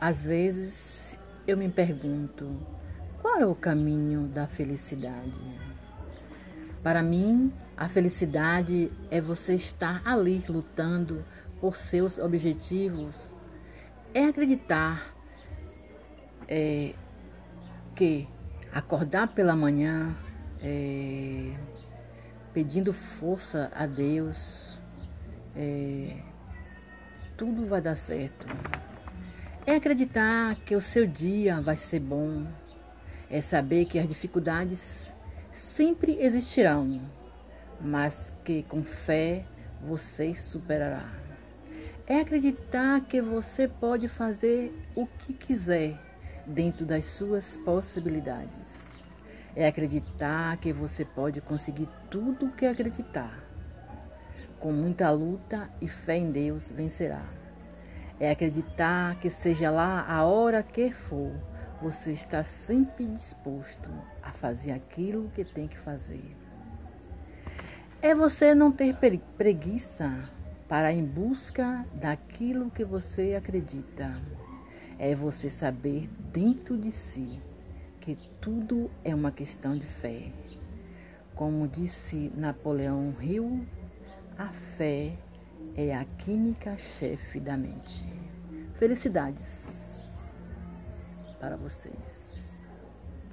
Às vezes eu me pergunto qual é o caminho da felicidade. Para mim, a felicidade é você estar ali lutando por seus objetivos, é acreditar é, que acordar pela manhã é, pedindo força a Deus, é, tudo vai dar certo. É acreditar que o seu dia vai ser bom. É saber que as dificuldades sempre existirão, mas que com fé você superará. É acreditar que você pode fazer o que quiser dentro das suas possibilidades. É acreditar que você pode conseguir tudo o que acreditar. Com muita luta e fé em Deus vencerá. É acreditar que seja lá a hora que for, você está sempre disposto a fazer aquilo que tem que fazer. É você não ter preguiça para ir em busca daquilo que você acredita. É você saber dentro de si que tudo é uma questão de fé. Como disse Napoleão Hill, a fé é a química-chefe da mente. Felicidades para vocês.